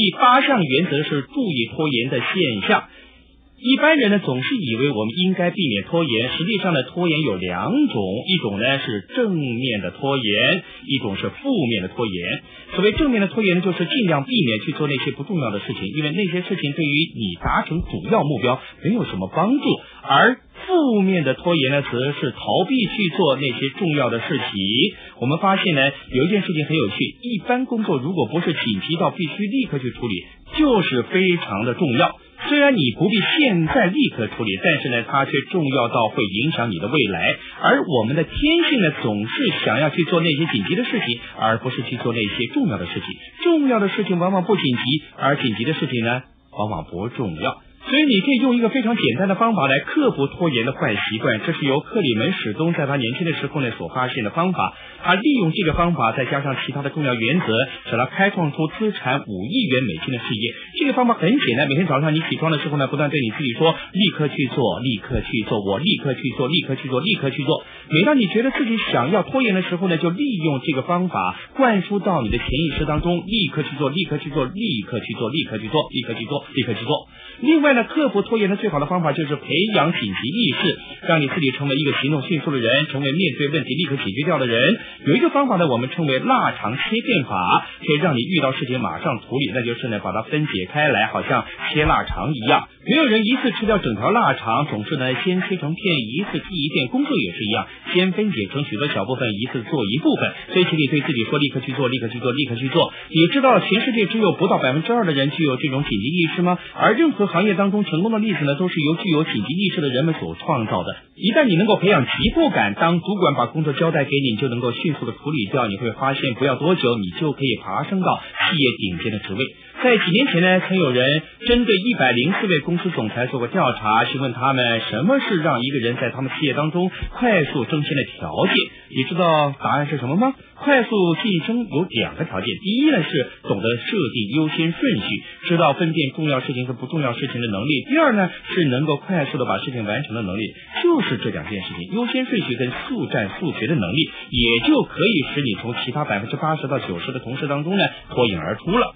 第八项原则是注意拖延的现象。一般人呢总是以为我们应该避免拖延，实际上呢拖延有两种，一种呢是正面的拖延，一种是负面的拖延。所谓正面的拖延，就是尽量避免去做那些不重要的事情，因为那些事情对于你达成主要目标没有什么帮助。而负面的拖延呢，则是逃避去做那些重要的事情。我们发现呢，有一件事情很有趣，一般工作如果不是紧急到必须立刻去处理，就是非常的重要。虽然你不必现在立刻处理，但是呢，它却重要到会影响你的未来。而我们的天性呢，总是想要去做那些紧急的事情，而不是去做那些重要的事情。重要的事情往往不紧急，而紧急的事情呢，往往不重要。所以你可以用一个非常简单的方法来克服拖延的坏习惯，这是由克里门史东在他年轻的时候呢所发现的方法。他利用这个方法，再加上其他的重要原则，使他开创出资产五亿元美金的事业。这个方法很简单，每天早上你起床的时候呢，不断对你自己说：立刻去做，立刻去做，我立刻去做，立刻去做，立刻去做。每当你觉得自己想要拖延的时候呢，就利用这个方法灌输到你的潜意识当中：立刻去做，立刻去做，立刻去做，立刻去做，立刻去做，立刻去做。另外呢，克服拖延的最好的方法就是培养紧急意识，让你自己成为一个行动迅速的人，成为面对问题立刻解决掉的人。有一个方法呢，我们称为腊肠切片法，可以让你遇到事情马上处理，那就是呢把它分解开来，好像切腊肠一样。没有人一次吃掉整条腊肠，总是呢先切成片，一次剔一片。工作也是一样，先分解成许多小部分，一次做一部分。所以，请你对自己说：立刻去做，立刻去做，立刻去做。你知道全世界只有不到百分之二的人具有这种紧急意识吗？而任何行业当中成功的例子呢，都是由具有紧急意识的人们所创造的。一旦你能够培养急迫感，当主管把工作交代给你，就能够迅速的处理掉。你会发现，不要多久，你就可以爬升到企业顶尖的职位。在几年前呢，曾有人针对一百零四位公司总裁做过调查，询问他们什么是让一个人在他们企业当中快速升迁的条件。你知道答案是什么吗？快速晋升有两个条件，第一呢是懂得设定优先顺序，知道分辨重要事情和不重要事情的能力；第二呢是能够快速的把事情完成的能力。就是这两件事情，优先顺序跟速战速决的能力，也就可以使你从其他百分之八十到九十的同事当中呢脱颖而出了。